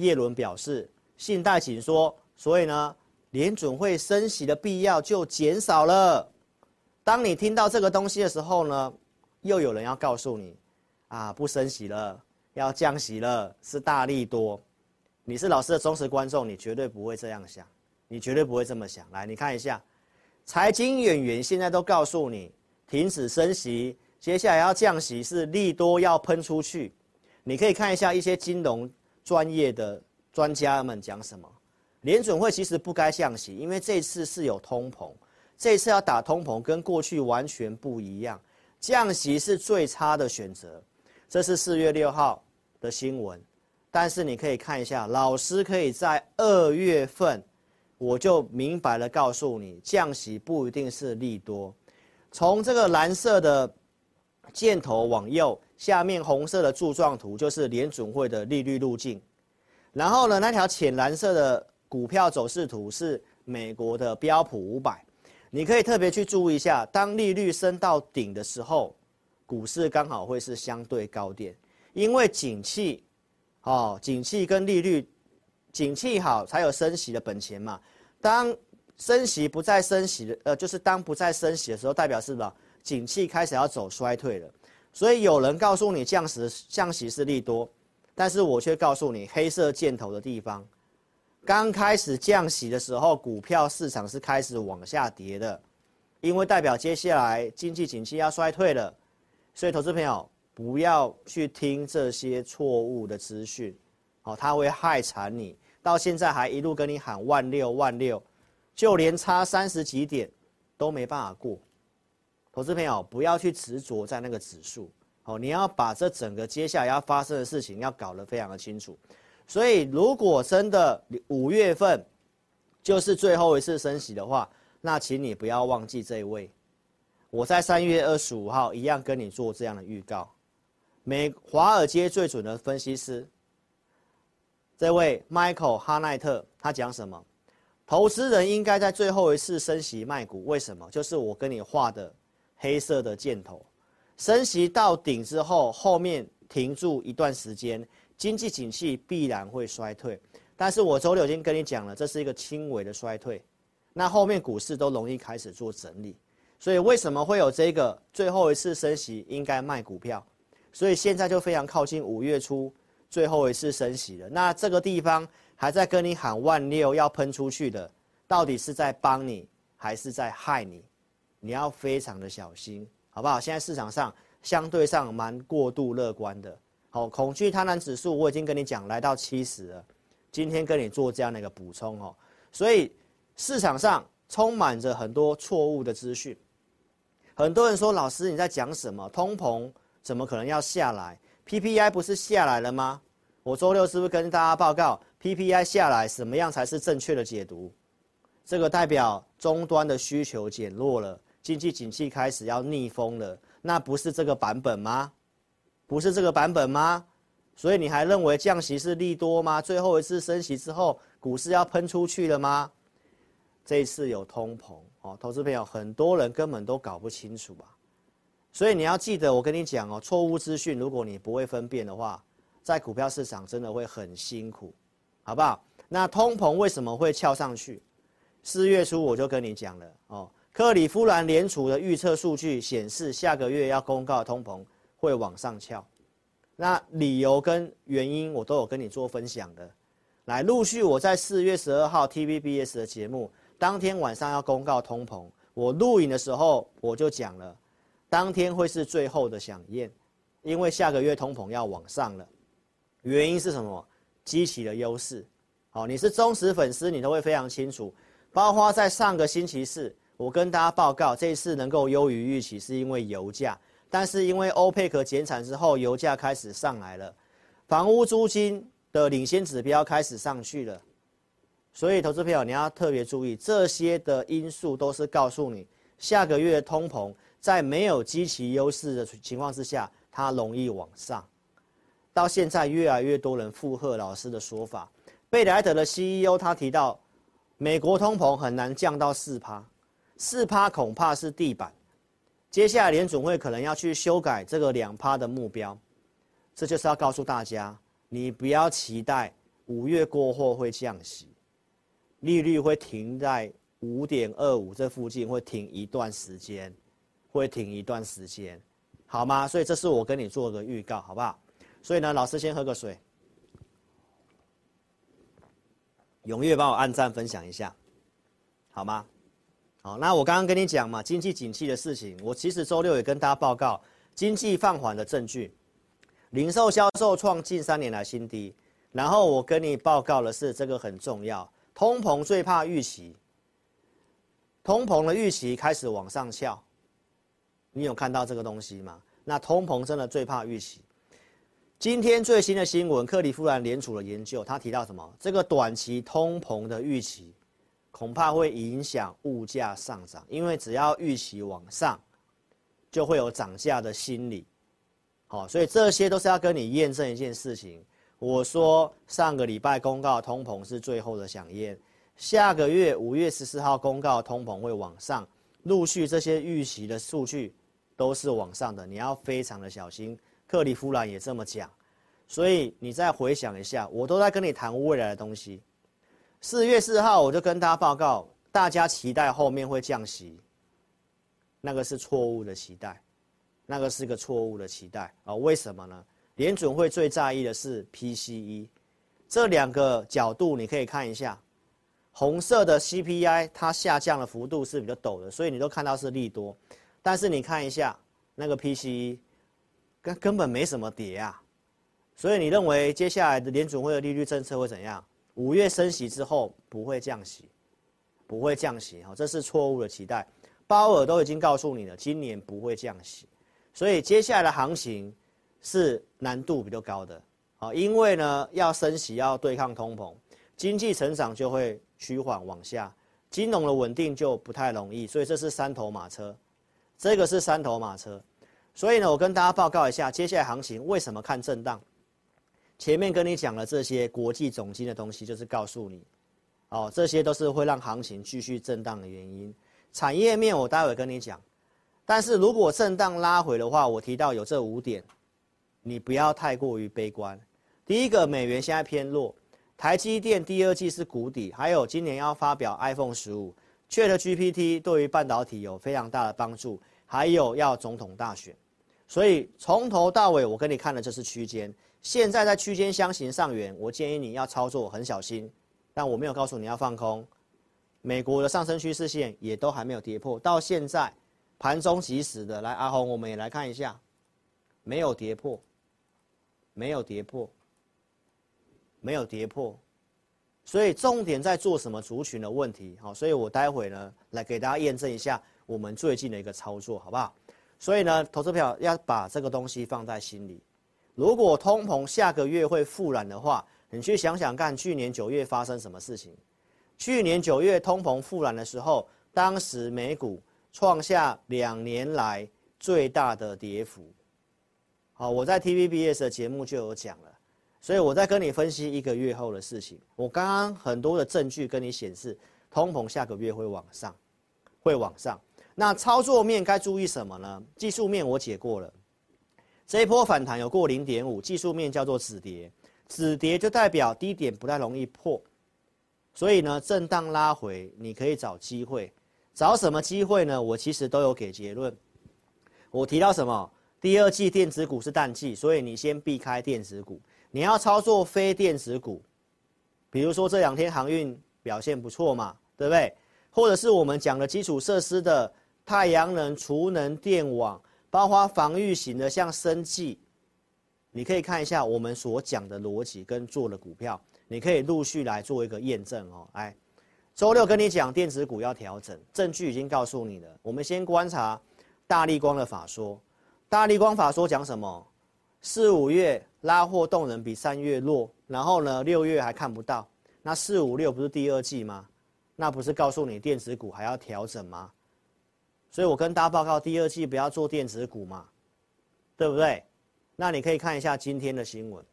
叶伦表示，信贷紧缩，所以呢，联准会升息的必要就减少了。当你听到这个东西的时候呢，又有人要告诉你，啊，不升息了，要降息了，是大利多。你是老师的忠实观众，你绝对不会这样想，你绝对不会这么想。来，你看一下，财经演员现在都告诉你，停止升息，接下来要降息，是利多要喷出去。你可以看一下一些金融专业的专家们讲什么。联准会其实不该降息，因为这次是有通膨，这次要打通膨跟过去完全不一样，降息是最差的选择。这是四月六号的新闻，但是你可以看一下，老师可以在二月份，我就明白了告诉你，降息不一定是利多。从这个蓝色的箭头往右。下面红色的柱状图就是联准会的利率路径，然后呢，那条浅蓝色的股票走势图是美国的标普五百，你可以特别去注意一下，当利率升到顶的时候，股市刚好会是相对高点，因为景气，哦，景气跟利率，景气好才有升息的本钱嘛，当升息不再升息的，呃，就是当不再升息的时候，代表是什么？景气开始要走衰退了。所以有人告诉你降息降息是利多，但是我却告诉你黑色箭头的地方，刚开始降息的时候，股票市场是开始往下跌的，因为代表接下来经济景气要衰退了。所以投资朋友不要去听这些错误的资讯，哦，它会害惨你。到现在还一路跟你喊万六万六，就连差三十几点都没办法过。投资朋友，不要去执着在那个指数，哦，你要把这整个接下来要发生的事情要搞得非常的清楚。所以，如果真的五月份就是最后一次升息的话，那请你不要忘记这一位。我在三月二十五号一样跟你做这样的预告。美华尔街最准的分析师，这位 Michael 哈奈特，他讲什么？投资人应该在最后一次升息卖股，为什么？就是我跟你画的。黑色的箭头，升息到顶之后，后面停住一段时间，经济景气必然会衰退。但是我周六已经跟你讲了，这是一个轻微的衰退，那后面股市都容易开始做整理。所以为什么会有这个最后一次升息应该卖股票？所以现在就非常靠近五月初最后一次升息了。那这个地方还在跟你喊万六要喷出去的，到底是在帮你还是在害你？你要非常的小心，好不好？现在市场上相对上蛮过度乐观的，好，恐惧贪婪指数我已经跟你讲来到七十了，今天跟你做这样的一个补充哦，所以市场上充满着很多错误的资讯，很多人说老师你在讲什么？通膨怎么可能要下来？PPI 不是下来了吗？我周六是不是跟大家报告 PPI 下来，什么样才是正确的解读？这个代表终端的需求减弱了。经济景气开始要逆风了，那不是这个版本吗？不是这个版本吗？所以你还认为降息是利多吗？最后一次升息之后，股市要喷出去了吗？这一次有通膨哦，投资朋友很多人根本都搞不清楚吧？所以你要记得，我跟你讲哦，错误资讯，如果你不会分辨的话，在股票市场真的会很辛苦，好不好？那通膨为什么会翘上去？四月初我就跟你讲了哦。克里夫兰联储的预测数据显示，下个月要公告通膨会往上翘。那理由跟原因我都有跟你做分享的。来，陆续我在四月十二号 TVBS 的节目，当天晚上要公告通膨，我录影的时候我就讲了，当天会是最后的饗宴，因为下个月通膨要往上了。原因是什么？基期的优势。好，你是忠实粉丝，你都会非常清楚。包括在上个星期四。我跟大家报告，这一次能够优于预期，是因为油价，但是因为欧佩克减产之后，油价开始上来了，房屋租金的领先指标开始上去了，所以投资朋友你要特别注意，这些的因素都是告诉你，下个月通膨在没有积极优势的情况之下，它容易往上。到现在越来越多人附和老师的说法，贝莱德的 CEO 他提到，美国通膨很难降到四趴。四趴恐怕是地板，接下来联准会可能要去修改这个两趴的目标，这就是要告诉大家，你不要期待五月过后会降息，利率会停在五点二五这附近，会停一段时间，会停一段时间，好吗？所以这是我跟你做的预告，好不好？所以呢，老师先喝个水。踊跃帮我按赞分享一下，好吗？好，那我刚刚跟你讲嘛，经济景气的事情，我其实周六也跟大家报告经济放缓的证据，零售销售创近三年来新低，然后我跟你报告的是这个很重要，通膨最怕预期，通膨的预期开始往上翘，你有看到这个东西吗？那通膨真的最怕预期。今天最新的新闻，克利夫兰联储的研究，他提到什么？这个短期通膨的预期，恐怕会影响物价上涨，因为只要预期往上，就会有涨价的心理。好，所以这些都是要跟你验证一件事情。我说上个礼拜公告通膨是最后的饗宴，下个月五月十四号公告通膨会往上，陆续这些预期的数据都是往上的，你要非常的小心。克利夫兰也这么讲，所以你再回想一下，我都在跟你谈未来的东西。四月四号我就跟大家报告，大家期待后面会降息，那个是错误的期待，那个是个错误的期待啊！为什么呢？联准会最在意的是 PCE，这两个角度你可以看一下，红色的 CPI 它下降的幅度是比较陡的，所以你都看到是利多，但是你看一下那个 PCE。根根本没什么跌啊，所以你认为接下来的联准会的利率政策会怎样？五月升息之后不会降息，不会降息哈，这是错误的期待。鲍尔都已经告诉你了，今年不会降息，所以接下来的行情是难度比较高的啊，因为呢要升息要对抗通膨，经济成长就会趋缓往下，金融的稳定就不太容易，所以这是三头马车，这个是三头马车。所以呢，我跟大家报告一下，接下来行情为什么看震荡？前面跟你讲了这些国际总经的东西，就是告诉你，哦，这些都是会让行情继续震荡的原因。产业面我待会跟你讲，但是如果震荡拉回的话，我提到有这五点，你不要太过于悲观。第一个，美元现在偏弱，台积电第二季是谷底，还有今年要发表 iPhone 十五，ChatGPT 对于半导体有非常大的帮助，还有要总统大选。所以从头到尾，我跟你看的就是区间。现在在区间箱型上缘，我建议你要操作很小心。但我没有告诉你要放空。美国的上升趋势线也都还没有跌破，到现在盘中即时的来，阿红我们也来看一下，没有跌破，没有跌破，没有跌破。所以重点在做什么族群的问题。好，所以我待会呢来给大家验证一下我们最近的一个操作，好不好？所以呢，投资票要把这个东西放在心里。如果通膨下个月会复燃的话，你去想想看，去年九月发生什么事情？去年九月通膨复燃的时候，当时美股创下两年来最大的跌幅。好，我在 TVBS 的节目就有讲了。所以我在跟你分析一个月后的事情。我刚刚很多的证据跟你显示，通膨下个月会往上，会往上。那操作面该注意什么呢？技术面我解过了，这一波反弹有过零点五，技术面叫做止跌，止跌就代表低点不太容易破，所以呢，震荡拉回你可以找机会，找什么机会呢？我其实都有给结论，我提到什么？第二季电子股是淡季，所以你先避开电子股，你要操作非电子股，比如说这两天航运表现不错嘛，对不对？或者是我们讲的基础设施的。太阳能、储能、电网，包括防御型的，像生技，你可以看一下我们所讲的逻辑跟做的股票，你可以陆续来做一个验证哦。哎，周六跟你讲电子股要调整，证据已经告诉你了。我们先观察大立光的法说，大立光法说讲什么？四五月拉货动能比三月弱，然后呢，六月还看不到。那四五六不是第二季吗？那不是告诉你电子股还要调整吗？所以我跟大家报告，第二季不要做电子股嘛，对不对？那你可以看一下今天的新闻，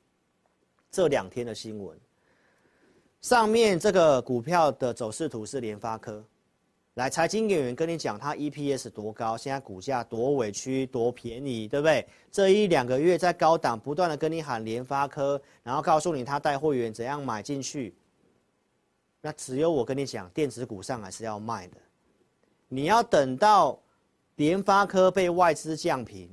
这两天的新闻。上面这个股票的走势图是联发科，来，财经演员跟你讲他 EPS 多高，现在股价多委屈多便宜，对不对？这一两个月在高档不断的跟你喊联发科，然后告诉你他带会员怎样买进去。那只有我跟你讲，电子股上来是要卖的，你要等到联发科被外资降平，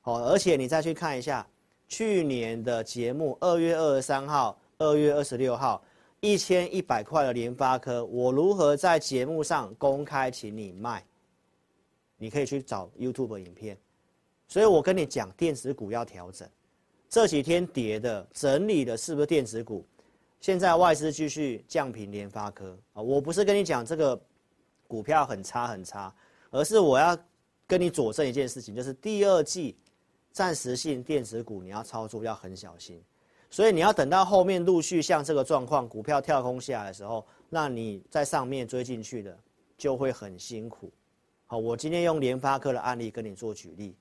好，而且你再去看一下去年的节目，二月二十三号、二月二十六号。一千一百块的联发科，我如何在节目上公开请你卖？你可以去找 YouTube 影片。所以我跟你讲，电子股要调整。这几天跌的、整理的，是不是电子股？现在外资继续降频联发科啊！我不是跟你讲这个股票很差很差，而是我要跟你佐证一件事情，就是第二季暂时性电子股你要操作要很小心。所以你要等到后面陆续像这个状况，股票跳空下来的时候，那你在上面追进去的就会很辛苦。好，我今天用联发科的案例跟你做举例。